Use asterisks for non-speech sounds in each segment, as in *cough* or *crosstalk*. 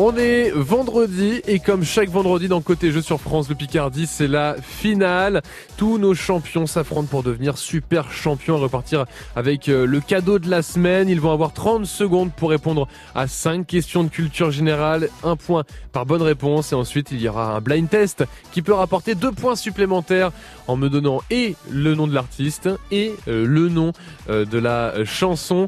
On est vendredi et comme chaque vendredi dans Côté Jeux sur France Le Picardie, c'est la finale. Tous nos champions s'affrontent pour devenir super champions et repartir avec euh, le cadeau de la semaine. Ils vont avoir 30 secondes pour répondre à 5 questions de culture générale, un point par bonne réponse et ensuite il y aura un blind test qui peut rapporter deux points supplémentaires en me donnant et le nom de l'artiste et euh, le nom euh, de la chanson.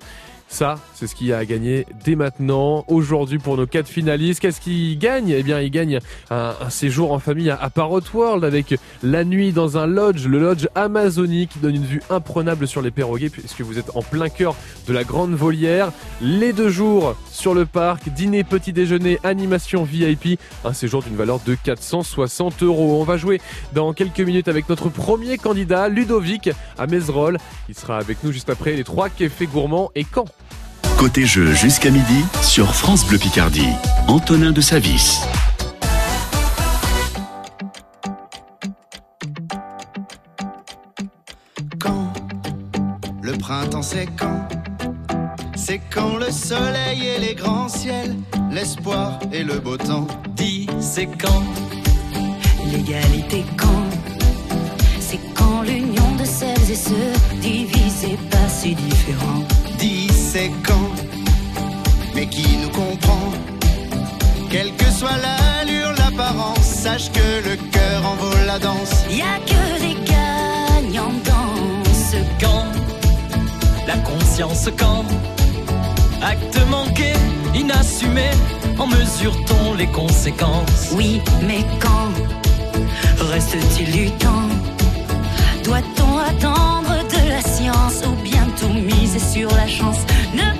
Ça, c'est ce qu'il y a à gagner dès maintenant. Aujourd'hui, pour nos quatre finalistes, qu'est-ce qu'ils gagnent? Eh bien, ils gagnent un, séjour en famille à, Parrot World avec la nuit dans un lodge, le lodge Amazonie qui donne une vue imprenable sur les perroquets puisque vous êtes en plein cœur de la grande volière. Les deux jours sur le parc, dîner, petit déjeuner, animation VIP, un séjour d'une valeur de 460 euros. On va jouer dans quelques minutes avec notre premier candidat, Ludovic à Mézerolles. Il sera avec nous juste après les trois cafés gourmands et quand Côté jeu jusqu'à midi sur France Bleu Picardie. Antonin de Savis. Quand le printemps c'est quand? C'est quand le soleil et les grands ciels, l'espoir et le beau temps. Dis c'est quand? L'égalité quand? C'est quand l'union de celles et ceux divisés pas si différents c'est quand, qui nous comprend. Quelle que soit l'allure, l'apparence, sache que le cœur en vaut la danse. Y a que des gagnants dans ce camp, la conscience quand, acte manqué, inassumé, en mesure-t-on les conséquences? Oui, mais quand reste-t-il du temps? Doit-on attendre de la science ou bien tout miser sur la chance? Ne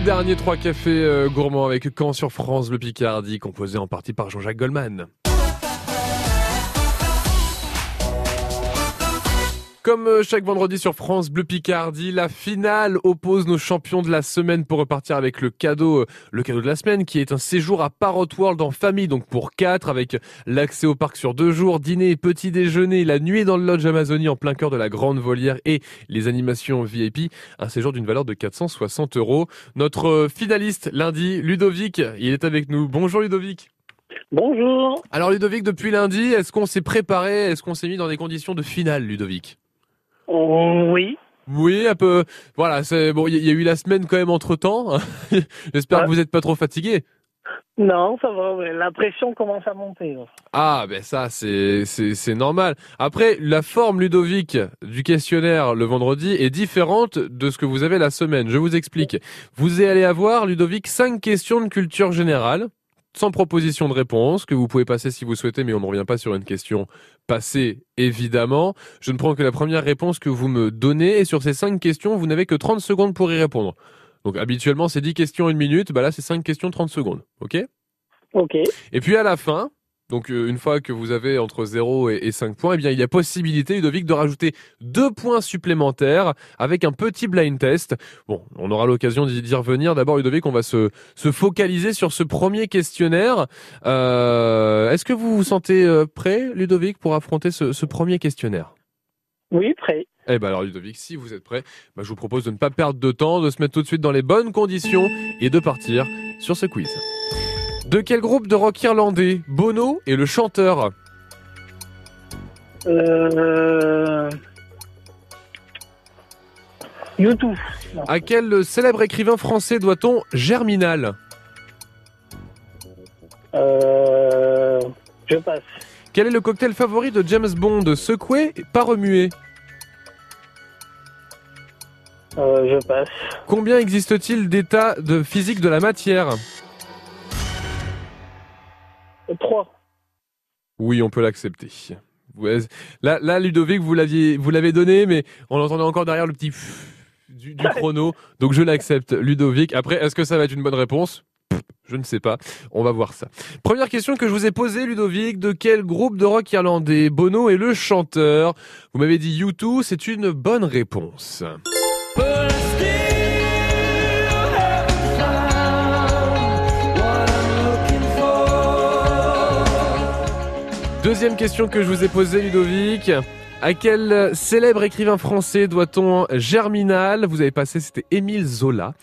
Le dernier 3 cafés euh, gourmands avec Caen sur France, le Picardie, composé en partie par Jean-Jacques Goldman. Comme euh, chaque vendredi sur France Bleu Picardie, la finale oppose nos champions de la semaine pour repartir avec le cadeau, euh, le cadeau de la semaine qui est un séjour à Parrot World en famille, donc pour quatre avec l'accès au parc sur deux jours, dîner, petit déjeuner, la nuit dans le lodge Amazonie en plein cœur de la grande volière et les animations VIP, un séjour d'une valeur de 460 euros. Notre euh, finaliste lundi, Ludovic, il est avec nous. Bonjour Ludovic. Bonjour. Alors Ludovic, depuis lundi, est-ce qu'on s'est préparé, est-ce qu'on s'est mis dans des conditions de finale, Ludovic? Oui. Oui, un peu. Voilà, c'est bon. Il y, y a eu la semaine quand même entre temps. *laughs* J'espère Ouais. que vous n'êtes pas trop fatigué. Non, ça va, ouais. la pression commence à monter. là. Ah, ben ça, c'est c'est c'est normal. Après, la forme Ludovic du questionnaire le vendredi est différente de ce que vous avez la semaine. Je vous explique. Vous allez avoir Ludovic cinq questions de culture générale. Sans proposition de réponse, que vous pouvez passer si vous souhaitez, mais on ne revient pas sur une question passée, évidemment. Je ne prends que la première réponse que vous me donnez, et sur ces cinq questions, vous n'avez que 30 secondes pour y répondre. Donc habituellement, c'est 10 questions une minute, bah là, c'est 5 questions 30 secondes. OK? Ok. et puis à la fin, donc euh, une fois que vous avez entre 0 et, et 5 points, eh bien il y a possibilité, Ludovic, de rajouter deux points supplémentaires avec un petit blind test. Bon, on aura l'occasion d'y revenir. D'abord, Ludovic, on va se, se focaliser sur ce premier questionnaire. Euh, Est-ce que vous vous sentez euh, prêt, Ludovic, pour affronter ce, ce premier questionnaire? Oui, prêt. eh ben alors Ludovic, si vous êtes prêt, bah, je vous propose de ne pas perdre de temps, de se mettre tout de suite dans les bonnes conditions et de partir sur ce quiz. De quel groupe de rock irlandais Bono est le chanteur Euh... YouTube. À quel célèbre écrivain français doit-on Germinal Euh... Je passe. Quel est le cocktail favori de James Bond Secoué, pas remué Euh, je passe. Combien existe-t-il d'états de physique de la matière Oui, on peut l'accepter. Là, Ludovic, vous l'aviez, vous l'avez donné, mais on entendait encore derrière le petit du, du chrono, donc je l'accepte, Ludovic. Après, est-ce que ça va être une bonne réponse? Je ne sais pas. On va voir ça. Première question que je vous ai posée, Ludovic. De quel groupe de rock irlandais Bono est le chanteur? Vous m'avez dit U2, c'est une bonne réponse. Deuxième question que je vous ai posée, Ludovic. À quel célèbre écrivain français doit-on Germinal? Vous avez passé, c'était Émile Zola.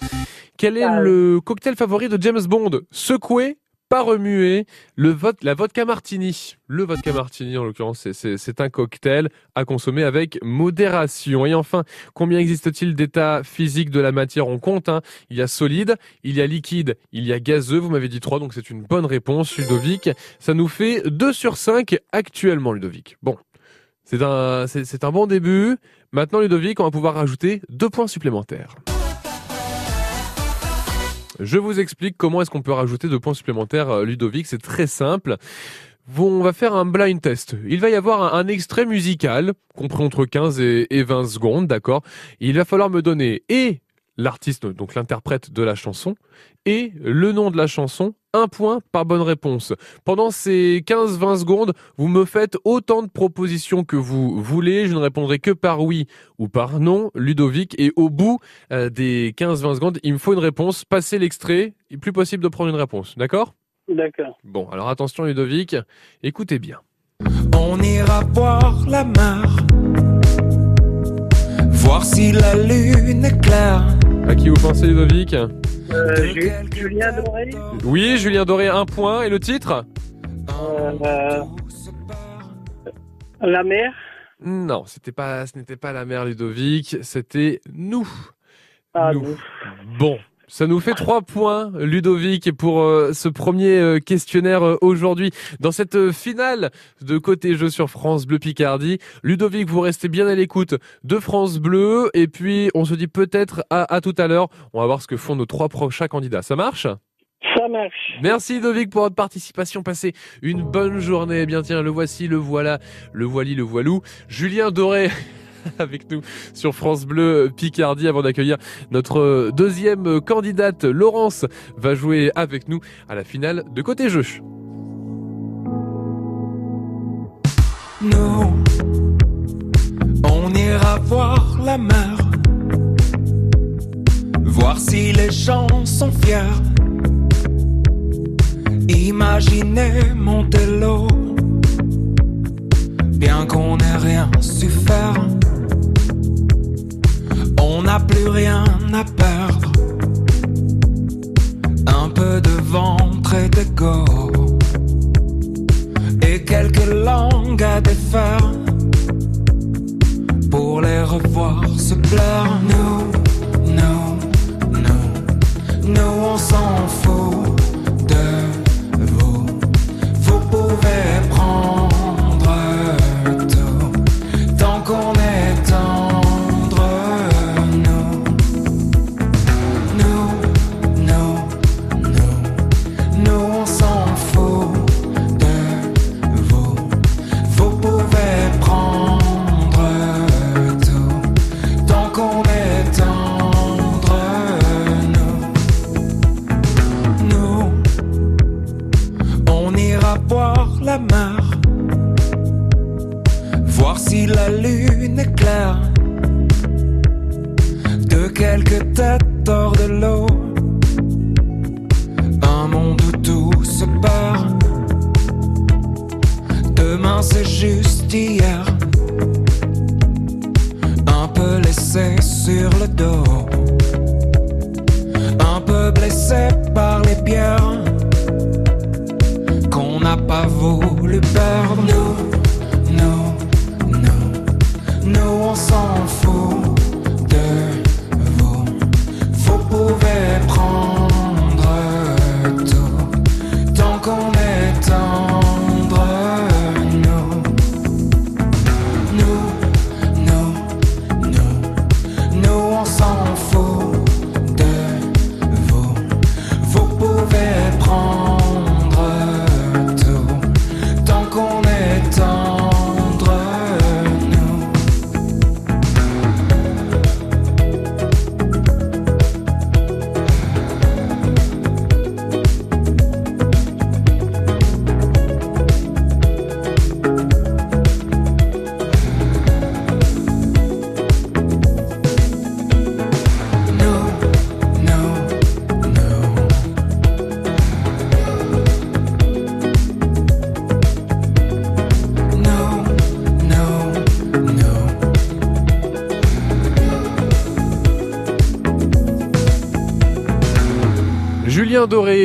Quel est Ah le cocktail favori de James Bond? Secoué, pas remué, le vote, la vodka martini. Le vodka martini, en l'occurrence, c'est- un cocktail à consommer avec modération. Et enfin, combien existe-t-il d'états physiques de la matière? On compte. hein. Il y a solide, il y a liquide, il y a gazeux. Vous m'avez dit 3, donc c'est une bonne réponse, Ludovic. Ça nous fait 2 sur 5 actuellement, Ludovic. Bon, c'est un, c'est un bon début. Maintenant, Ludovic, on va pouvoir rajouter deux points supplémentaires. Je vous explique comment est-ce qu'on peut rajouter deux points supplémentaires, euh, Ludovic. C'est très simple. Vous- On va faire un blind test. Il va y avoir un, un extrait musical, compris entre 15 et, et 20 secondes, d'accord? Il va falloir me donner et l'artiste, donc l'interprète de la chanson, et le nom de la chanson, un point par bonne réponse. Pendant ces 15-20 secondes, vous me faites autant de propositions que vous voulez. Je ne répondrai que par oui ou par non, Ludovic. Et au bout euh, des 15-20 secondes, il me faut une réponse. Passez l'extrait. Il est plus possible de prendre une réponse. D'accord? D'accord. Bon, alors attention Ludovic. Écoutez bien. On ira voir la mer, voir si la lune est claire. À qui vous pensez Ludovic Euh, Julien Doré d'or Oui, Julien Doré, un point. Et le titre Euh. La mer Non, c'était pas, ce n'était pas la mère Ludovic, c'était nous. Ah, Nous. nous. Bon, ça nous fait trois points, Ludovic, pour euh, ce premier euh, questionnaire euh, aujourd'hui. Dans cette finale de côté jeu sur France Bleu Picardie, Ludovic, vous restez bien à l'écoute de France Bleu. Et puis, on se dit peut-être à, à tout à l'heure. On va voir ce que font nos trois prochains candidats. Ça marche? Ça marche. Merci Ludovic pour votre participation. Passez une bonne journée. Eh bien tiens, le voici, le voilà, le voili, le voilou. Julien Doré *laughs* avec nous sur France Bleu Picardie avant d'accueillir notre deuxième candidate. Laurence va jouer avec nous à la finale de côté jeu. Nous, on ira voir la mer, voir si les gens sont fiers. Imaginez Montello, bien qu'on n'ait rien su faire. On n'a plus rien à perdre, un peu de ventre et d'ego et quelques langues à défaire pour les revoir se plaire. Nous, nous, nous, nous on s'en fout de vous. Vous pouvez prendre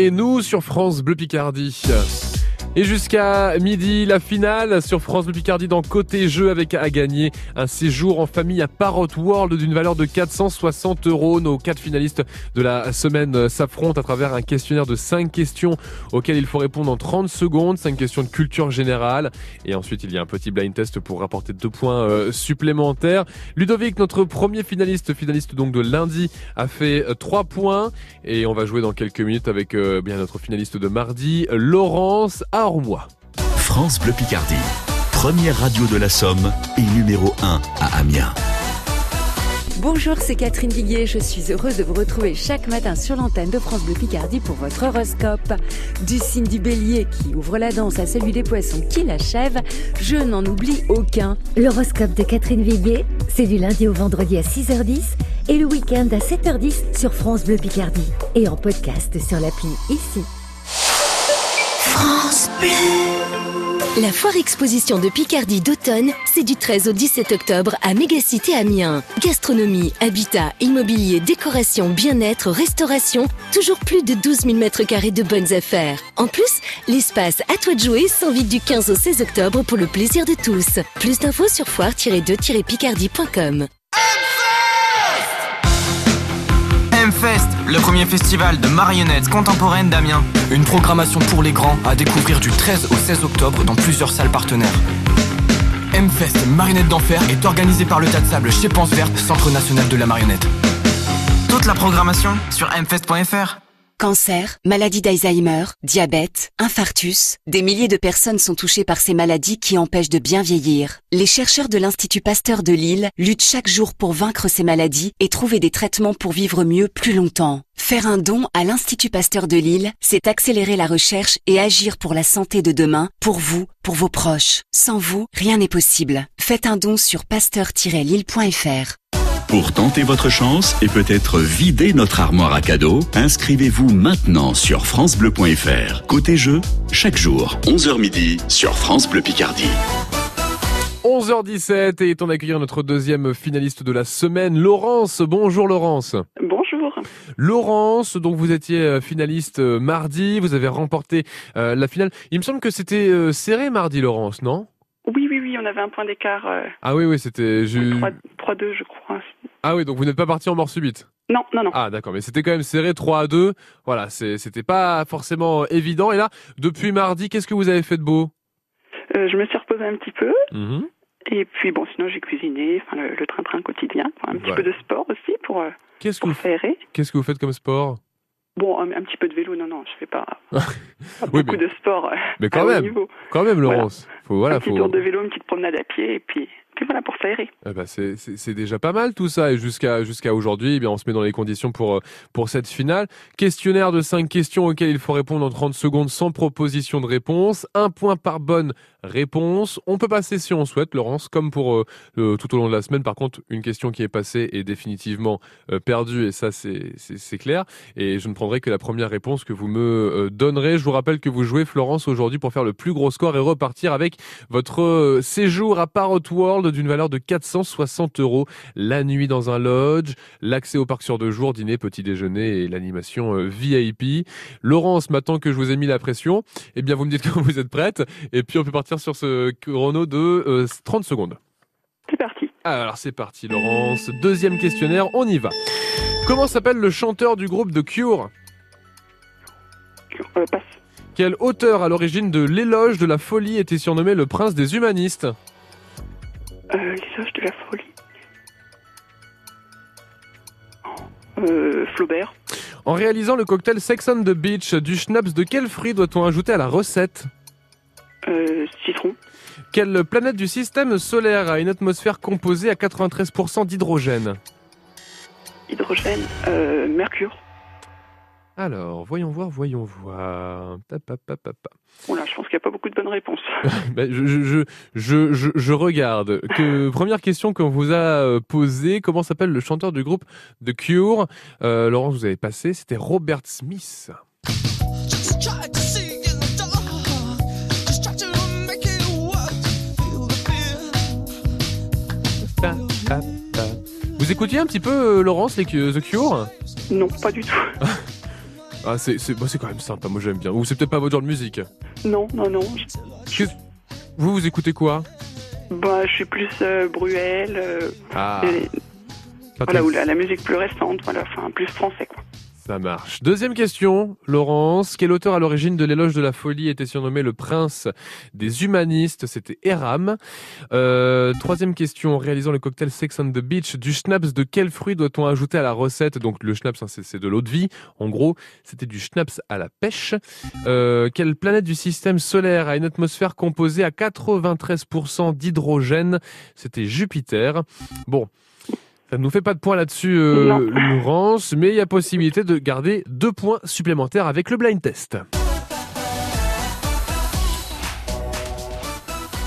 Doré, nous sur France Bleu Picardie. Et jusqu'à midi, la finale sur France Bleu Picardie dans Côté Jeu avec à gagner un séjour en famille à Parrot World d'une valeur de 460 euros. Nos quatre finalistes de la semaine s'affrontent à travers un questionnaire de 5 questions auxquelles il faut répondre en 30 secondes. 5 questions de culture générale. Et ensuite, il y a un petit blind test pour rapporter deux points euh, supplémentaires. Ludovic, notre premier finaliste, finaliste donc de lundi, a fait 3 points. Et on va jouer dans quelques minutes avec euh, bien notre finaliste de mardi, Laurence France Bleu Picardie. Première radio de la Somme et numéro 1 à Amiens. Bonjour, c'est Catherine Viguier. Je suis heureuse de vous retrouver chaque matin sur l'antenne de France Bleu Picardie pour votre horoscope. Du signe du bélier qui ouvre la danse à celui des poissons qui l'achève, je n'en oublie aucun. L'horoscope de Catherine Viguier, c'est du lundi au vendredi à 6h10 et le week-end à 7h10 sur France Bleu Picardie et en podcast sur l'appli ici. La foire exposition de Picardie d'automne, c'est du 13 au 17 octobre à Mégacité Amiens. Gastronomie, habitat, immobilier, décoration, bien-être, restauration, toujours plus de 12 000 mètres carrés de bonnes affaires. En plus, l'espace à toi de jouer s'invite du 15 au 16 octobre pour le plaisir de tous. Plus d'infos sur foire-2-picardie.com. M-Fest, le premier festival de marionnettes contemporaines d'Amiens. Une programmation pour les grands à découvrir du 13 au 16 octobre dans plusieurs salles partenaires. M-Fest Marionnette d'Enfer est organisé par le Tas de Sable chez Pense Verte, Centre National de la Marionnette. Toute la programmation sur mfest.fr. Cancer, maladie d'Alzheimer, diabète, infarctus, des milliers de personnes sont touchées par ces maladies qui empêchent de bien vieillir. Les chercheurs de l'Institut Pasteur de Lille luttent chaque jour pour vaincre ces maladies et trouver des traitements pour vivre mieux plus longtemps. Faire un don à l'Institut Pasteur de Lille, c'est accélérer la recherche et agir pour la santé de demain, pour vous, pour vos proches. Sans vous, rien n'est possible. Faites un don sur pasteur-lille.fr. Pour tenter votre chance et peut-être vider notre armoire à cadeaux, inscrivez-vous maintenant sur francebleu.fr. Côté jeu, chaque jour, 11h midi sur France Bleu Picardie. 11h17 et est on accueillir notre deuxième finaliste de la semaine, Laurence. Bonjour Laurence. Bonjour. Laurence, donc vous étiez euh, finaliste euh, mardi, vous avez remporté euh, la finale. Il me semble que c'était euh, serré mardi, Laurence, non? Oui, oui, oui, on avait un point d'écart. euh, Ah oui, oui, c'était... je- 3 3-2, je crois. Ah oui, donc vous n'êtes pas parti en mort subite Non, non, non. Ah d'accord, mais c'était quand même serré 3 à 2. Voilà, c'était pas forcément évident. Et là, depuis mardi, qu'est-ce que vous avez fait de beau? Euh, je me suis reposée un petit peu. Mhm. Et puis, bon, sinon, j'ai cuisiné, enfin, le, train-train quotidien. Un petit Ouais. peu de sport aussi pour, euh, Qu'est-ce que vous. Qu'est-ce que vous faites comme sport? Bon, un, un petit peu de vélo, non, non, je fais pas, *laughs* pas Oui, beaucoup mais, de sport. mais *laughs* quand même, niveau. quand même, Voilà. Laurence. Faut, voilà, un petit faut... tour de vélo, une petite promenade à pied, et puis, pour s'aérer. Eh ben, c'est- déjà pas mal tout ça et jusqu'à jusqu'à aujourd'hui, eh bien on se met dans les conditions pour euh, pour cette finale. Questionnaire de 5 questions auxquelles il faut répondre en 30 secondes sans proposition de réponse, un point par bonne réponse. On peut passer si on souhaite, Laurence, comme pour euh, tout au long de la semaine. Par contre, une question qui est passée est définitivement euh, perdue et ça c'est clair. Et je ne prendrai que la première réponse que vous me donnerez. Je vous rappelle que vous jouez Florence aujourd'hui pour faire le plus gros score et repartir avec votre séjour à Parrot World d'une valeur de 460 euros. La nuit dans un lodge, l'accès au parc sur deux jours, dîner, petit déjeuner et l'animation euh, VIP. Laurence, maintenant que je vous ai mis la pression, eh bien vous me dites *laughs* quand vous êtes prête et puis on peut partir sur ce chrono de euh, 30 secondes. C'est parti. Alors c'est parti Laurence, deuxième questionnaire, on y va. Comment s'appelle le chanteur du groupe The Cure? Euh, passe. Quel auteur à l'origine de l'éloge de la folie était surnommé le prince des humanistes? Euh, L'éloge de la folie. Euh, Flaubert. En réalisant le cocktail Sex on the Beach du schnapps, de quel fruit doit-on ajouter à la recette Euh, citron. Quelle planète du système solaire a une atmosphère composée à 93% d'hydrogène? Hydrogène. Euh, mercure. Alors, voyons voir, voyons voir. Ta, pa, pa, pa, pa. Oula, je pense qu'il n'y a pas beaucoup de bonnes réponses. *laughs* Ben, je, je, je, je, je- je regarde. Que, première question qu'on vous a euh, posée. Comment s'appelle le chanteur du groupe The Cure? Euh, Laurence, vous avez passé. C'était Robert Smith. Vous écoutiez un petit peu, euh, Laurence, les, The Cure? Non, pas du tout. *laughs* Ah, c'est c'est- bah, c'est quand même sympa, moi j'aime bien. Ou c'est peut-être pas votre genre de musique. Non, non, non. Vous, vous écoutez quoi Bah, je suis plus euh, Bruel. euh, Ah, et- voilà, ou la, la musique plus récente, voilà, enfin, plus français, quoi. Ça marche. Deuxième question, Laurence. Quel auteur à l'origine de l'éloge de la folie était surnommé le prince des humanistes? C'était Eram. Euh, troisième question, en réalisant le cocktail Sex on the Beach du schnapps, de quel fruit doit-on ajouter à la recette? Donc le schnapps, hein, c'est de l'eau de vie. En gros, c'était du schnapps à la pêche. Euh, quelle planète du système solaire a une atmosphère composée à 93% d'hydrogène? C'était Jupiter. Bon. Ça ne nous fait pas de points là-dessus, euh. Laurence, mais il y a possibilité de garder deux points supplémentaires avec le blind test.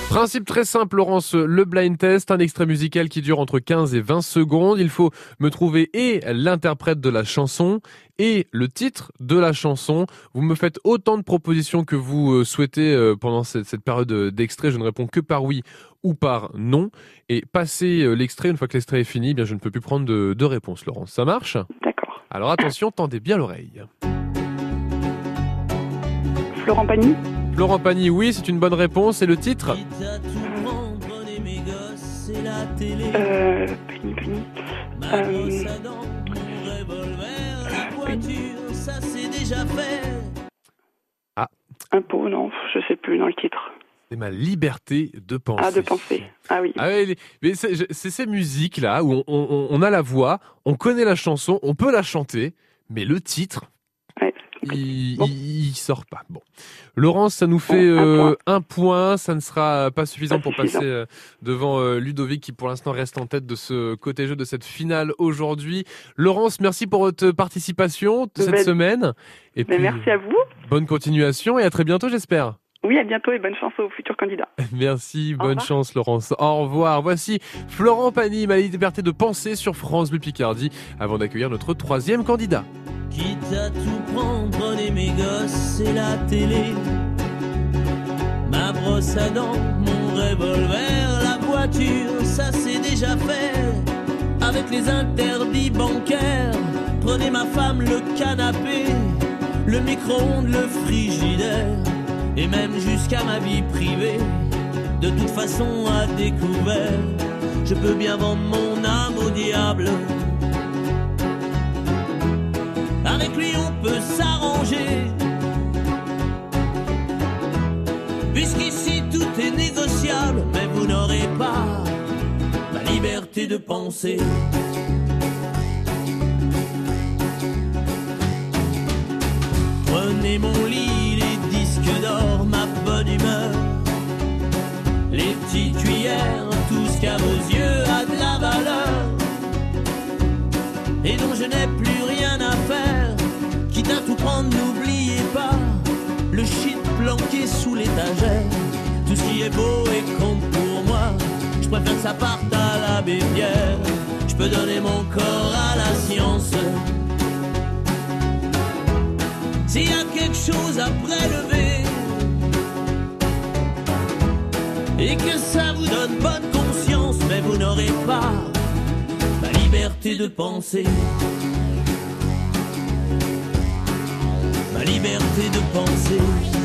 Principe très simple, Laurence, le blind test, un extrait musical qui dure entre 15 et 20 secondes. Il faut me trouver et l'interprète de la chanson et le titre de la chanson. Vous me faites autant de propositions que vous euh, souhaitez euh, pendant cette, période euh, d'extrait. Je ne réponds que par oui ou par non. Et passer l'extrait, une fois que l'extrait est fini, eh bien je ne peux plus prendre de, de réponse, Laurence. Ça marche? D'accord. Alors attention, tendez bien l'oreille. Florent Pagny? Florent Pagny, oui, c'est une bonne réponse. Et le titre Euh, Pagny, Pagny. Euh, Ah, un pot, non, je sais plus dans le titre. c'est ma liberté de penser. Ah, de penser. Ah oui. Ah mais c'est ces musiques-là où on, on- on a la voix, on connaît la chanson, on peut la chanter, mais le titre, il, il- il sort pas. Bon. Laurence, ça nous fait Bon, un euh, un point. Ça ne sera pas suffisant Pas pour suffisant. passer euh, devant euh, Ludovic qui pour l'instant reste en tête de ce côté jeu de cette finale aujourd'hui. Laurence, merci pour votre participation cette Ben- semaine. Et Ben, puis, merci à vous. bonne continuation et à très bientôt, j'espère. Oui, à bientôt et bonne chance aux futurs candidats. *laughs* Merci, bonne chance Laurence. Au revoir. Voici Florent Pagny, ma liberté de penser sur France Bleu Picardie, avant d'accueillir notre troisième candidat. Quitte à tout prendre, prenez mes gosses et la télé. Ma brosse à dents, mon revolver, la voiture, ça c'est déjà fait. Avec les interdits bancaires, prenez ma femme, le canapé, le micro-ondes, le frigidaire, et même jusqu'à ma vie privée. De toute façon, à découvert, Je peux bien vendre mon âme au diable. Avec lui on peut s'arranger. Puisqu'ici tout est négociable, mais vous n'aurez pas la liberté de penser. Prenez mon lit, disques d'or, ma bonne humeur, les petites cuillères, tout ce qu'à vos yeux a de la valeur et dont je n'ai plus rien à faire. Quitte à tout prendre, n'oubliez pas le shit planqué sous l'étagère. Tout ce qui est beau et compte pour moi, je préfère que ça parte à l'abbé Pierre. Je peux donner mon corps à la science. S'il y quelque chose à prélever et que ça vous donne bonne conscience, mais vous n'aurez pas la liberté de penser. Ma liberté de penser.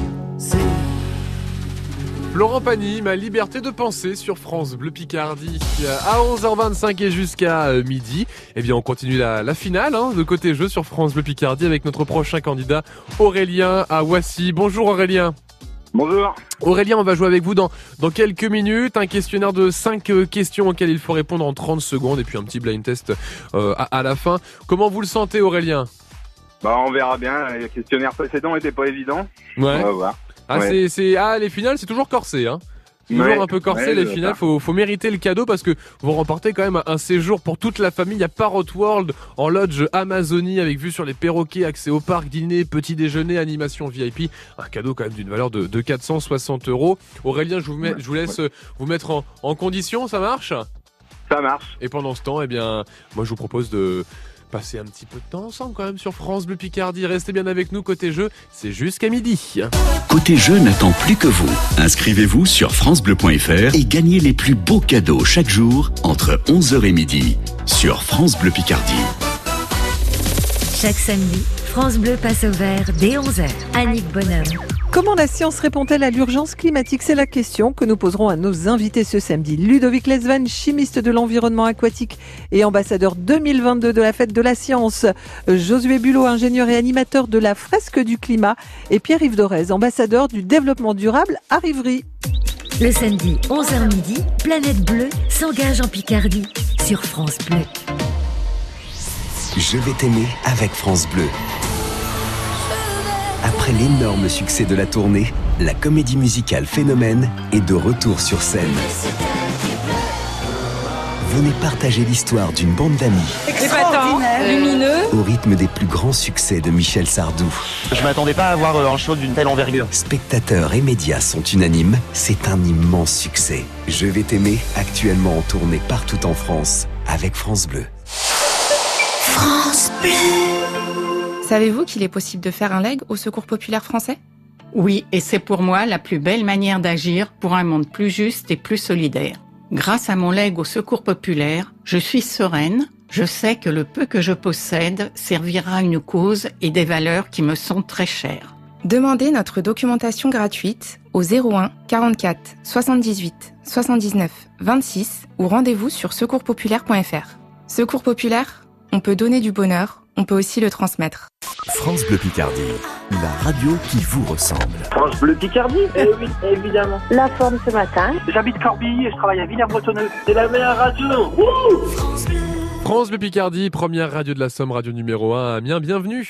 Laurent Pagny, ma liberté de penser sur France Bleu Picardie à 11h25 et jusqu'à euh, midi. Eh bien, on continue la, la finale hein, de côté jeu sur France Bleu Picardie avec notre prochain candidat Aurélien à. Bonjour Aurélien. Bonjour. Aurélien, on va jouer avec vous dans, dans quelques minutes. Un questionnaire de 5 questions auxquelles il faut répondre en 30 secondes et puis un petit blind test euh, à, à la fin. Comment vous le sentez Aurélien? Bah, on verra bien. Les questionnaires précédents étaient pas évidents. Ouais. On va voir. Ah, Ouais. c'est, c'est, ah, les finales, c'est toujours corsé, hein. Toujours Ouais. un peu corsé Ouais, les finales, faut, faut mériter le cadeau parce que vous remportez quand même un séjour pour toute la famille à Parrot World en lodge Amazonie avec vue sur les perroquets, accès au parc, dîner, petit déjeuner, animation VIP. Un cadeau quand même d'une valeur de, de 460 euros. Aurélien, je vous, mets, je vous laisse euh, vous mettre en, en condition, ça marche? Ça marche. Et pendant ce temps, eh bien, moi je vous propose de passer un petit peu de temps ensemble quand même sur France Bleu Picardie. Restez bien avec nous côté jeu, c'est jusqu'à midi. Côté jeu n'attend plus que vous. Inscrivez-vous sur francebleu.fr et gagnez les plus beaux cadeaux chaque jour entre 11h et midi sur France Bleu Picardie. Chaque samedi, France Bleu passe au vert dès 11h. Annick Bonhomme. Comment la science répond-elle à l'urgence climatique? C'est la question que nous poserons à nos invités ce samedi. Ludovic Lesvan, chimiste de l'environnement aquatique et ambassadeur 2022 de la fête de la science. Josué Bulot, ingénieur et animateur de la fresque du climat. Et Pierre-Yves Dorez, ambassadeur du développement durable à Rivry. Le samedi, 11h midi, Planète Bleue s'engage en Picardie sur France Bleu. Je vais t'aimer avec France Bleu. Après l'énorme succès de la tournée, la comédie musicale Phénomène est de retour sur scène. Venez partager l'histoire d'une bande d'amis Extraordinaire, lumineux. au rythme des plus grands succès de Michel Sardou. Je m'attendais pas à voir euh, un show d'une telle envergure. Spectateurs et médias sont unanimes, c'est un immense succès. Je vais t'aimer, actuellement en tournée partout en France, avec France Bleu. France Bleu. Savez-vous qu'il est possible de faire un leg au Secours populaire français? Oui, et c'est pour moi la plus belle manière d'agir pour un monde plus juste et plus solidaire. Grâce à mon legs au secours populaire, je suis sereine, je sais que le peu que je possède servira à une cause et des valeurs qui me sont très chères. Demandez notre documentation gratuite au 01 44 78 79 26 ou rendez-vous sur secourspopulaire.fr. Secours populaire, on peut donner du bonheur, on peut aussi le transmettre. France Bleu Picardie, la radio qui vous ressemble. France Bleu Picardie Eh oui, évidemment. La forme ce matin. J'habite Corbie et je travaille à Villers-Bretonneux. C'est la meilleure radio Wouh France Bleu Picardie, première radio de la Somme, radio numéro 1 à Amiens, bienvenue.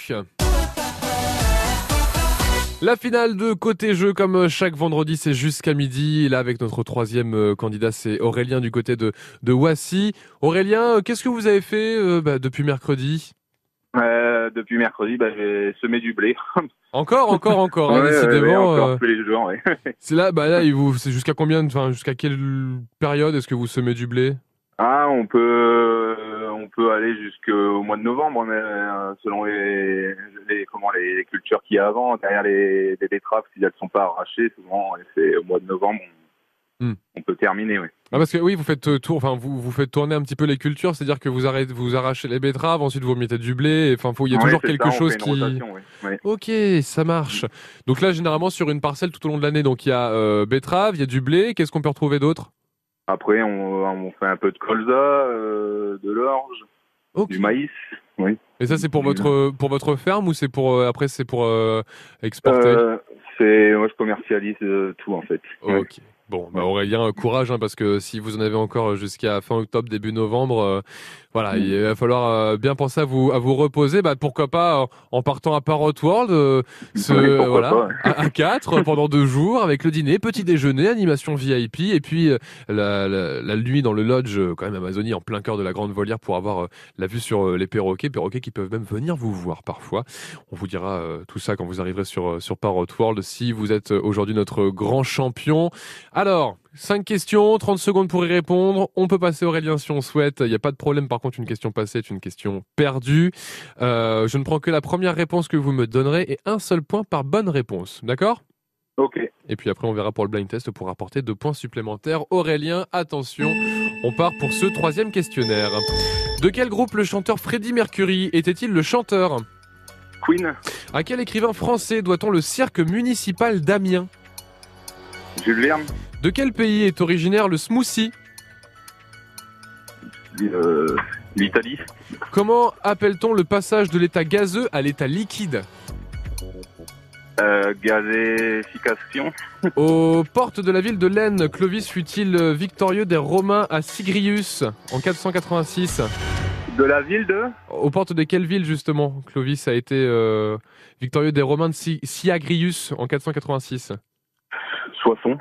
La finale de côté jeu, comme chaque vendredi, c'est jusqu'à midi. Et là, avec notre troisième euh, candidat, c'est Aurélien du côté de, de Wassy. Aurélien, euh, qu'est-ce que vous avez fait euh, bah, depuis mercredi? Euh, depuis mercredi, bah, j'ai semé du blé. *laughs* Encore, encore, encore, hein, Ouais, décidément. ouais, encore euh, tous les jours, ouais. *laughs* c'est là, bah là, il vous, c'est jusqu'à combien, enfin, jusqu'à quelle période est-ce que vous semez du blé? Ah, on peut, on peut aller jusqu'au mois de novembre, mais euh, selon les, les comment les, les cultures qu'il y a avant, derrière les, les betteraves, si elles sont pas arrachées, souvent, c'est au mois de novembre, on, Hmm. on peut terminer, oui. Ah, parce que oui, vous faites euh, tour, enfin, vous, vous faites tourner un petit peu les cultures, c'est-à-dire que vous arrêtez, vous arrachez les betteraves, ensuite vous mettez du blé, enfin, il y a Ouais, toujours quelque ça, chose qui. rotation, oui. Ok, ça marche. Donc là, généralement, sur une parcelle tout au long de l'année, donc il y a euh, betterave, il y a du blé. Qu'est-ce qu'on peut retrouver d'autre? Après, on, on fait un peu de colza, euh, de l'orge, du maïs, oui. Et ça, c'est pour votre pour votre ferme ou c'est pour euh, après c'est pour euh, exporter? Euh, c'est, moi, je commercialise euh, tout en fait. Ouais. Bon, bah Aurélien, euh, courage, hein, parce que si vous en avez encore jusqu'à fin octobre, début novembre, euh, voilà, Mm. il va falloir euh, bien penser à vous à vous reposer. Bah, pourquoi pas en partant à Parrot World, euh, ce, voilà, pas, ouais. à, à quatre euh, pendant deux jours avec le dîner, petit déjeuner, animation VIP, et puis euh, la, la, la nuit dans le lodge, quand même Amazonie, en plein cœur de la grande volière pour avoir euh, la vue sur les perroquets, perroquets qui peuvent même venir vous voir parfois. On vous dira tout ça quand vous arriverez sur sur Parrot World si vous êtes aujourd'hui notre grand champion. Alors, 5 questions, 30 secondes pour y répondre. On peut passer Aurélien si on souhaite. Il n'y a pas de problème. Par contre, une question passée est une question perdue. Euh, je ne prends que la première réponse que vous me donnerez et un seul point par bonne réponse. D'accord? Ok. Et puis après, on verra pour le blind test pour apporter deux points supplémentaires. Aurélien, attention, on part pour ce troisième questionnaire. De quel groupe le chanteur Freddie Mercury était-il le chanteur? Queen. À quel écrivain français doit-on le cirque municipal d'Amiens? Jules Verne. De quel pays est originaire le smoothie Euh, L'Italie. Comment appelle-t-on le passage de l'état gazeux à l'état liquide Euh, gazéification. Aux portes de la ville de Lenne, Clovis fut-il victorieux des Romains à Sigrius en 486 De la ville de Aux portes de quelle ville justement Clovis a été euh, victorieux des Romains de Si- Siagrius en 486 Soissons.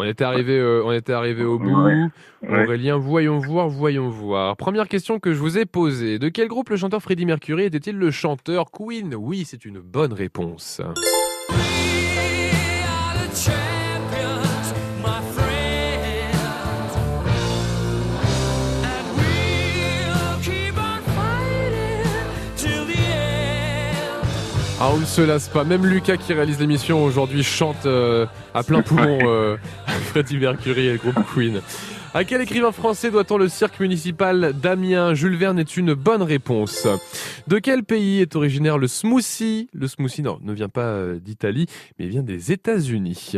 On était arrivé, euh, on était arrivé au bout. Ouais. Ouais. Aurélien, voyons voir, voyons voir. Première question que je vous ai posée. De quel groupe le chanteur Freddie Mercury était-il le chanteur Queen? Oui, c'est une bonne réponse. Ah, on ne se lasse pas. Même Lucas qui réalise l'émission aujourd'hui chante euh, à plein *laughs* poumon euh, *laughs* Freddie Mercury et le groupe Queen. À quel écrivain français doit-on le cirque municipal d'Amiens? Jules Verne est une bonne réponse. De quel pays est originaire le smoothie? Le smoothie, non, ne vient pas euh, d'Italie, mais vient des États-Unis.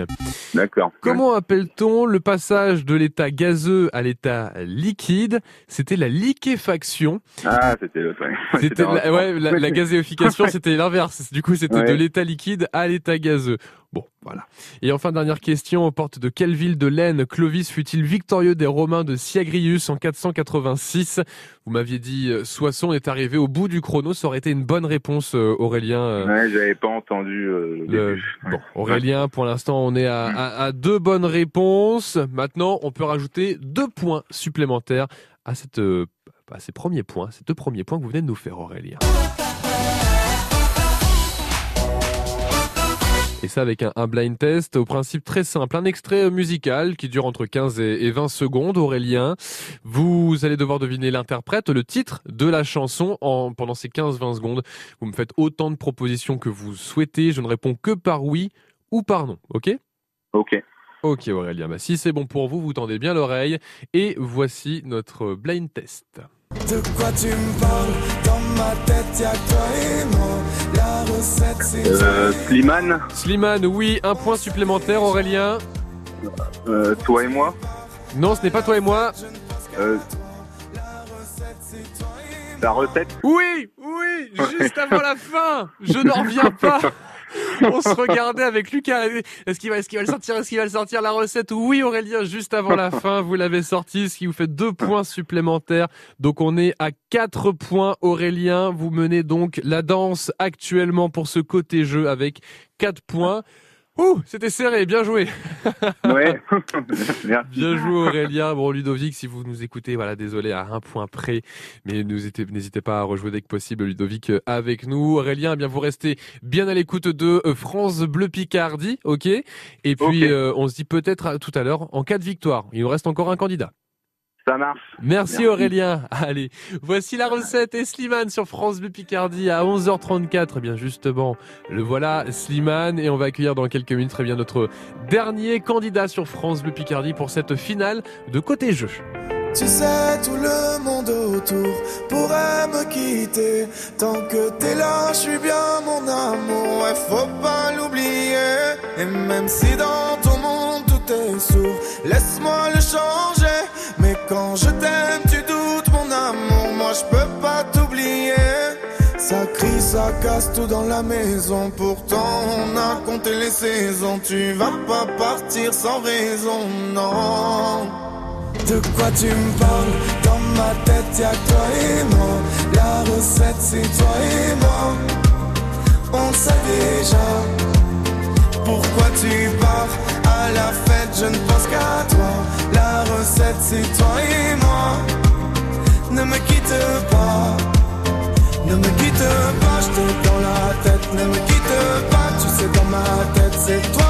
D'accord. Comment appelle-t-on le passage de l'état gazeux à l'état liquide? C'était la liquéfaction. Ah, c'était le. *laughs* C'était la, ouais, la, la *laughs* gazéification, c'était l'inverse. Du coup, c'était Ouais. de l'état liquide à l'état gazeux. Bon, voilà. Et enfin, dernière question, aux portes de quelle ville de l'Aisne Clovis fut-il victorieux des Romains de Siagrius en 486 Vous m'aviez dit euh, Soissons est arrivé au bout du chrono. Ça aurait été une bonne réponse, euh, Aurélien. euh, Ouais, j'avais pas entendu euh, le. Bon, Aurélien, pour l'instant, on est à, à- à deux bonnes réponses. Maintenant, on peut rajouter deux points supplémentaires à, cette, à ces premiers points, ces deux premiers points que vous venez de nous faire, Aurélien. Et ça avec un, un blind test au principe très simple. Un extrait euh, musical qui dure entre 15 et, et 20 secondes, Aurélien. Vous allez devoir deviner l'interprète, le titre de la chanson en, pendant ces 15-20 secondes. Vous me faites autant de propositions que vous souhaitez. Je ne réponds que par oui ou par non. Ok? Ok. Ok Aurélien, bah, si c'est bon pour vous, vous tendez bien l'oreille. Et voici notre blind test. De quoi tu me parles? Dans ma tête, y'a que toi et moi. La recette, c'est Euh, Slimane, Slimane, oui, un point supplémentaire Aurélien. euh, toi et moi. Non, ce n'est pas toi et moi. Euh, la recette. Oui, oui, juste avant la fin. Je n'en reviens pas. *laughs* *laughs* On se regardait avec Lucas. Est-ce qu'il va, est-ce qu'il va le sortir Est-ce qu'il va le sortir la recette? Oui, Aurélien, juste avant la *laughs* fin, vous l'avez sorti, ce qui vous fait deux points supplémentaires. Donc on est à quatre points. Aurélien, vous menez donc la danse actuellement pour ce côté jeu avec quatre points. Ouh, c'était serré, bien joué. Ouais. *laughs* Bien joué Aurélien. Bon Ludovic, si vous nous écoutez, voilà, désolé à un point près, mais n'hésitez pas à rejouer dès que possible Ludovic euh, avec nous. Aurélien, eh bien vous restez bien à l'écoute de euh, France Bleu Picardie, ok? Et puis euh, on se dit peut-être tout à l'heure en cas de victoire. Il nous reste encore un candidat. Ça marche. Merci, Aurélien. *laughs* Allez, voici la recette et Slimane sur France Bleu Picardie à 11h34. Eh bien justement, le voilà Slimane et on va accueillir dans quelques minutes très bien notre dernier candidat sur France Bleu Picardie pour cette finale de côté jeu. Tu sais, tout le monde autour pourrait me quitter. Tant que t'es là, je suis bien mon amour. Ouais, faut pas l'oublier. Et même si dans laisse-moi le changer. Mais quand je t'aime, tu doutes mon amour. Moi, je peux pas t'oublier. Ça crie, ça casse tout dans la maison. Pourtant, on a compté les saisons. Tu vas pas partir sans raison, non. De quoi tu me parles? Dans ma tête y'a toi et moi La recette c'est toi et moi On sait déjà Pourquoi tu pars À la fête? Je ne pense qu'à toi. La recette c'est toi et moi. Ne me quitte pas. Ne me quitte pas, je t'ai dans la tête. Ne me quitte pas, tu sais dans ma tête c'est toi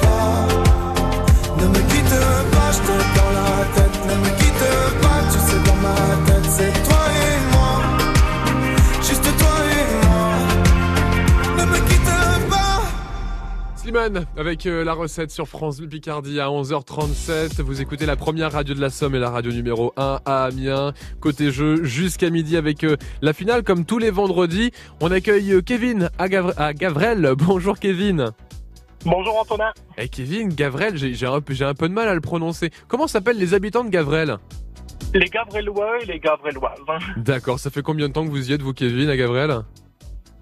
pas Slimane avec euh, la recette sur France Bleu Picardie à 11h37. Vous écoutez la première radio de la Somme et la radio numéro 1 à Amiens. Côté jeu jusqu'à midi avec euh, la finale comme tous les vendredis. On accueille euh, Kevin à, Gavre- à Gavrel. *laughs* Bonjour Kevin. Bonjour Antonin. Eh Kevin, Gavrel, j'ai un, peu- j'ai un peu de mal à le prononcer. Comment s'appellent les habitants de Gavrel? Les Gavrelois et les Gavreloises. D'accord, ça fait combien de temps que vous y êtes, vous, Kevin, à Gabriel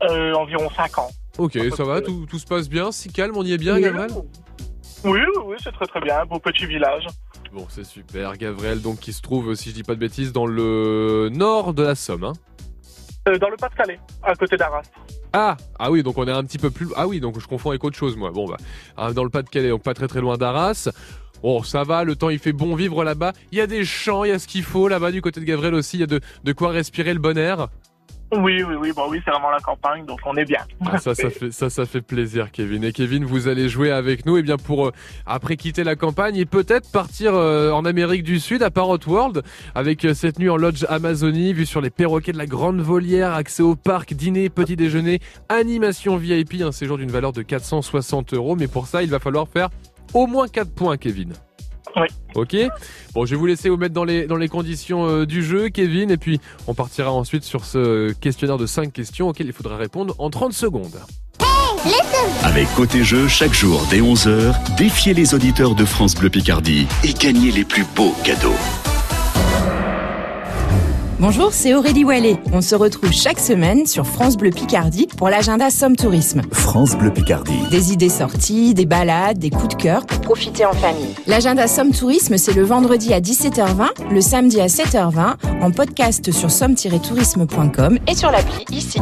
Euh, environ 5 ans. Ok, ça va, tout, tout se passe bien, si calme, on y est bien, Oui. Gabriel Oui, oui, c'est très très bien. Beau petit village. Bon, c'est super. Gabriel, donc, qui se trouve, si je dis pas de bêtises, dans le nord de la Somme. Hein. Euh, dans le Pas-de-Calais, à côté d'Arras. Ah, ah oui, donc on est un petit peu plus. Ah oui, donc je confonds avec autre chose, moi. Bon, bah, ah, dans le Pas-de-Calais, donc pas très très loin d'Arras. Bon, ça va, le temps il fait bon vivre là-bas. Il y a des champs, il y a ce qu'il faut là-bas du côté de Gabriel aussi. Il y a de, de quoi respirer le bon air. Oui, oui, oui, bon, oui, c'est vraiment la campagne, donc on est bien. Ah, ça, ça fait, plaisir, Kevin. Et Kevin, vous allez jouer avec nous, et bien pour euh, après quitter la campagne et peut-être partir euh, en Amérique du Sud, à Parrot World, avec euh, cette nuit en lodge Amazonie, vue sur les perroquets de la Grande Volière, accès au parc, dîner, petit déjeuner, animation VIP, un séjour d'une valeur de 460 euros. Mais pour ça, il va falloir faire au moins 4 points, Kevin. Oui. Ok. Bon, je vais vous laisser vous mettre dans les, dans les conditions euh, du jeu, Kevin, et puis on partira ensuite sur ce questionnaire de 5 questions auxquelles il faudra répondre en 30 secondes. Avec Côté Jeu, chaque jour dès 11h, défiez les auditeurs de France Bleu Picardie et gagnez les plus beaux cadeaux. Bonjour, c'est Aurélie Wallet. On se retrouve chaque semaine sur France Bleu Picardie pour l'agenda Somme Tourisme. France Bleu Picardie. Des idées sorties, des balades, des coups de cœur pour profiter en famille. L'agenda Somme Tourisme, c'est le vendredi à 17h20, le samedi à 7h20, en podcast sur somme-tourisme.com et sur l'appli ici.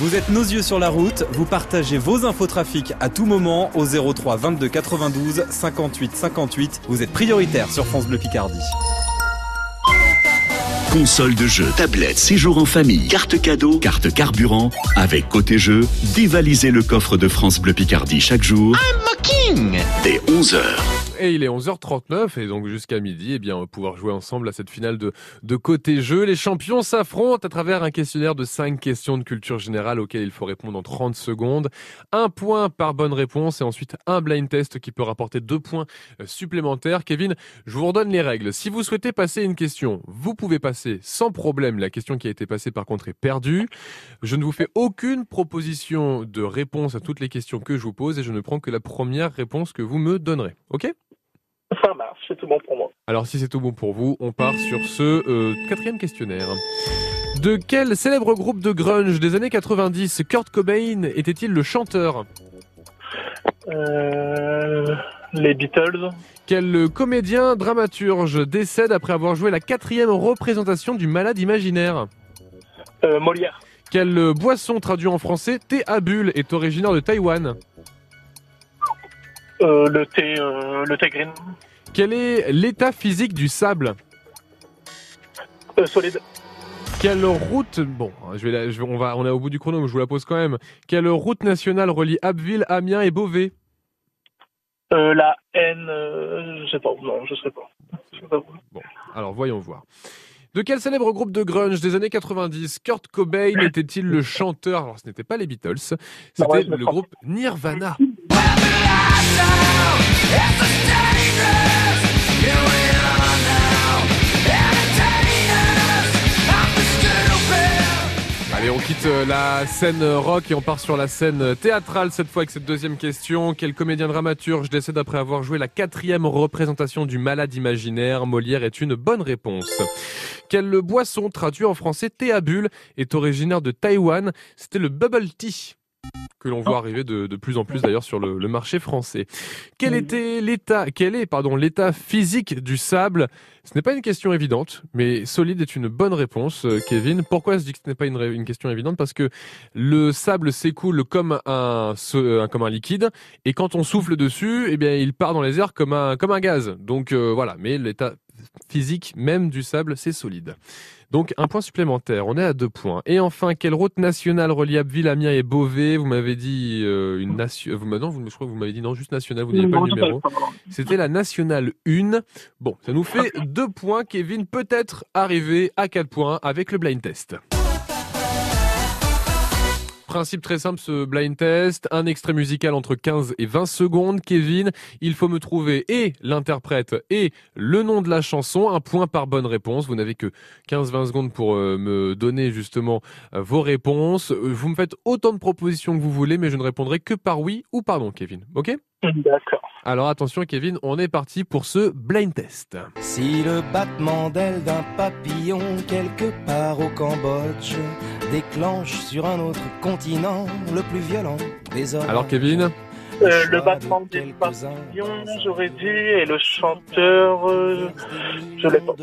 Vous êtes nos yeux sur la route, vous partagez vos infos trafic à tout moment au 03 22 92 58 58. Vous êtes prioritaire sur France Bleu Picardie. Console de jeu, tablette, séjour en famille, carte cadeau, carte carburant. Avec Côté Jeu, dévalisez le coffre de France Bleu Picardie chaque jour. Dès 11h. Et il est 11h39 et donc jusqu'à midi, eh bien, on va pouvoir jouer ensemble à cette finale de, de côté jeu. Les champions s'affrontent à travers un questionnaire de 5 questions de culture générale auxquelles il faut répondre en 30 secondes. Un point par bonne réponse et ensuite un blind test qui peut rapporter deux points euh, supplémentaires. Kevin, je vous redonne les règles. Si vous souhaitez passer une question, vous pouvez passer sans problème. La question qui a été passée par contre est perdue. Je ne vous fais aucune proposition de réponse à toutes les questions que je vous pose et je ne prends que la première réponse que vous me donnerez. Ok? Ça marche, c'est tout bon pour moi. alors si c'est tout bon pour vous, on part sur ce euh, quatrième questionnaire. De quel célèbre groupe de grunge des années 90 Kurt Cobain était-il le chanteur? Euh, les Beatles. Quel comédien dramaturge décède après avoir joué la quatrième représentation du malade imaginaire? Euh, Molière. Quelle boisson traduit en français thé à bulles est originaire de Taïwan? Le thé, euh, le thé green. Quel est l'état physique du sable Euh, solide. Quelle route bon, je vais, la- je vais- on va, on est au bout du chrono, mais je vous la pose quand même. Quelle route nationale relie Abbeville, Amiens et Beauvais? Euh, la N, euh, je sais pas, non, je sais pas. Je sais pas. Bon, alors voyons voir. De quel célèbre groupe de grunge des années 90 Kurt Cobain était-il le chanteur? Alors ce n'était pas les Beatles, c'était ouais, le groupe Nirvana. Allez, on quitte euh, la scène rock et on part sur la scène théâtrale cette fois avec cette deuxième question. Quel comédien dramaturge décède après avoir joué la quatrième représentation du malade imaginaire? Molière est une bonne réponse. Quelle boisson traduit en français thé à bulles est originaire de Taïwan? C'était le bubble tea que l'on voit arriver de, de plus en plus d'ailleurs sur le, le marché français. Quel était l'état, quel est pardon l'état physique du sable? Ce n'est pas une question évidente, mais solide est une bonne réponse, euh, Kevin. Pourquoi je dis que ce n'est pas une, question évidente? Parce que le sable s'écoule comme un, ce- un- comme un liquide, et quand on souffle dessus, eh bien il part dans les airs comme un comme un gaz. Donc euh, voilà, mais l'état physique même du sable, c'est solide. Donc un point supplémentaire, on est à deux points. Et enfin, quelle route nationale relie Abbeville, Amiens et Beauvais? Vous m'avez dit euh, une nation. Vous, non, vous, je crois que vous m'avez dit non, juste nationale. Vous n'avez pas le numéro. C'était la nationale 1. Bon, ça nous fait deux points. Kevin peut être arrivé à quatre points avec le blind test. Principe très simple, ce blind test. Un extrait musical entre 15 et 20 secondes. Kevin, il faut me trouver et l'interprète et le nom de la chanson. Un point par bonne réponse. Vous n'avez que 15-20 secondes pour euh, me donner justement euh, vos réponses. Euh, Vous me faites autant de propositions que vous voulez, mais je ne répondrai que par oui ou par non, Kevin. Ok? D'accord. Alors attention Kevin, on est parti pour ce blind test. Si le battement d'aile d'un papillon quelque part au Cambodge déclenche sur un autre continent le plus violent des hommes. Alors Kevin Euh, le battement des papillons, j'aurais dit, et le chanteur, euh, je l'ai pas.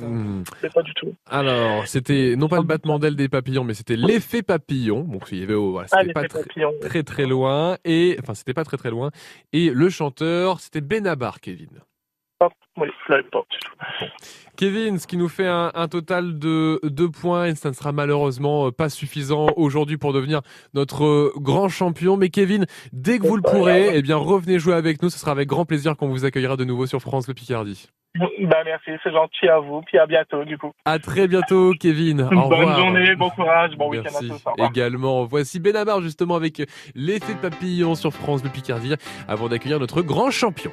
Hmm. Je l'ai pas du tout. Alors, c'était non pas le battement d'aile des papillons, mais c'était l'effet papillon. Donc, il y avait, oh, voilà, Ah, c'était pas très très loin. Et, enfin, c'était pas très très loin. Et le chanteur, c'était Benabar, Kevin. Oui, je l'avais pas. Kevin, ce qui nous fait un, un total de 2 points et ça ne sera malheureusement euh, pas suffisant aujourd'hui pour devenir notre euh, grand champion. Mais Kevin, dès que vous le pourrez, eh bien revenez jouer avec nous. Ce sera avec grand plaisir qu'on vous accueillera de nouveau sur France Le Picardie. Bah, merci, c'est gentil à vous, puis à bientôt, du coup. À très bientôt, Kevin. *laughs* Au Bonne revoir. journée, bon courage, bon week-end à tous. Également, voici Benabar justement avec l'effet papillon sur France Le Picardie avant d'accueillir notre grand champion.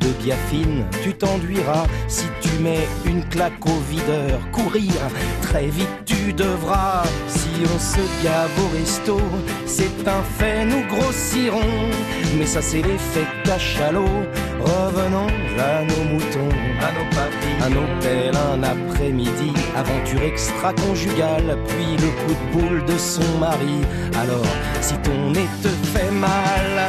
de biafine tu t'enduiras. Si tu mets une claque au videur, courir, très vite tu devras. Si on se gave au resto, c'est un fait, nous grossirons. Mais ça c'est l'effet cachalot. Revenons à nos moutons, à nos papilles, un hôtel, un après-midi, aventure extra-conjugale, puis le coup de boule de son mari. Alors, si ton nez te fait mal,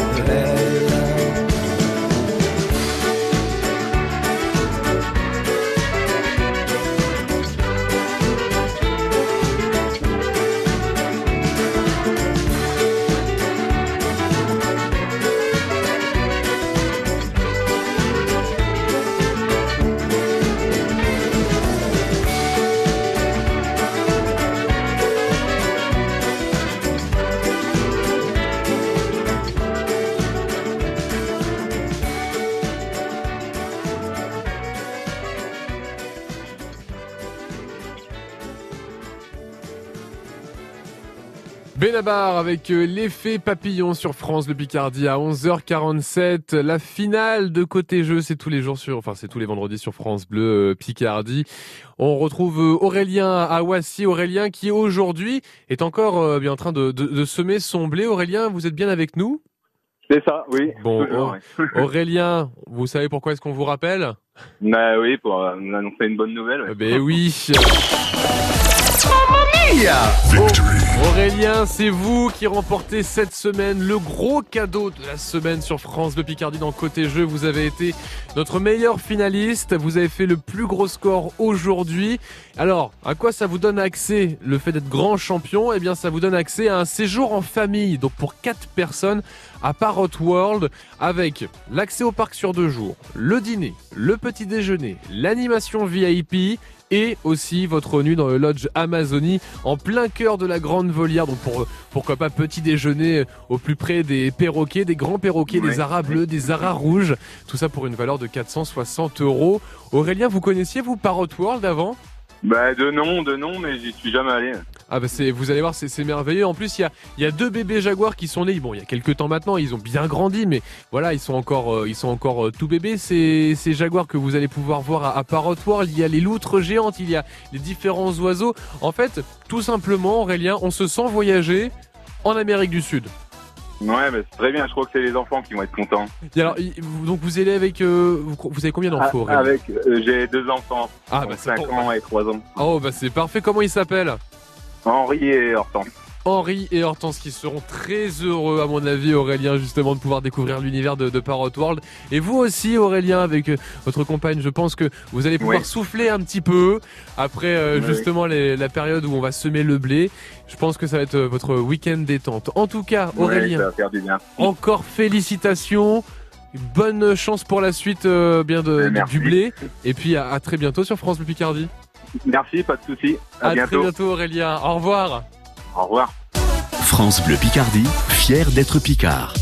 Avec euh, l'effet papillon sur France le Picardie à 11h47. La finale de côté jeu, c'est tous les jours sur, enfin c'est tous les vendredis sur France Bleu euh, Picardie. On retrouve euh, Aurélien à Wassy, Aurélien qui aujourd'hui est encore bien en train de, de, semer son blé. Aurélien, vous êtes bien avec nous? C'est ça, oui. Bon, *laughs* Aurélien, vous savez pourquoi est-ce qu'on vous rappelle? Bah oui, pour nous annoncer une bonne nouvelle. Ben oui. *laughs* Aurélien, c'est vous qui remportez cette semaine le gros cadeau de la semaine sur France de Picardie dans Côté Jeu. Vous avez été notre meilleur finaliste. Vous avez fait le plus gros score aujourd'hui. Alors, à quoi ça vous donne accès le fait d'être grand champion? Eh bien, ça vous donne accès à un séjour en famille. Donc, pour quatre personnes à Parrot World avec l'accès au parc sur deux jours, le dîner, le petit déjeuner, l'animation VIP et aussi votre nuit dans le lodge Amazonie en plein cœur de la grande volière. Donc pour, pourquoi pas petit déjeuner au plus près des perroquets, des grands perroquets, des aras bleus, des aras rouges. Tout ça pour une valeur de 460 euros. Aurélien, vous connaissiez vous Parrot World avant? Bah de nom, de nom, mais j'y suis jamais allé. Ah bah c'est, vous allez voir, c'est, merveilleux. En plus, il y a, y a deux bébés jaguars qui sont nés. Bon, il y a quelques temps maintenant, ils ont bien grandi, mais voilà, ils sont encore, euh, ils sont encore euh, tout bébés. Ces, ces jaguars que vous allez pouvoir voir à, à World, il y a les loutres géantes, il y a les différents oiseaux. En fait, tout simplement, Aurélien, on se sent voyager en Amérique du Sud. Ouais, mais c'est très bien. Je crois que c'est les enfants qui vont être contents. alors, donc vous allez avec, euh, vous, avez combien d'enfants ah, Avec, euh, j'ai deux enfants. Ah, bah 5 ans et 3 ans. Oh, bah c'est parfait. Comment ils s'appellent Henri et Hortense. Henri et Hortense qui seront très heureux, à mon avis, Aurélien, justement, de pouvoir découvrir l'univers de, de, Parrot World. Et vous aussi, Aurélien, avec euh, votre compagne, je pense que vous allez pouvoir souffler un petit peu après euh, justement la période où on va semer le blé. Je pense que ça va être euh, votre week-end détente. En tout cas, Aurélien, encore félicitations. Bonne chance pour la suite bien de, du blé. Et puis à, très bientôt sur France Bleu Picardie. Merci, pas de souci. À, très bientôt Aurélien. Au revoir. Au revoir. France Bleu Picardie, fier d'être Picard.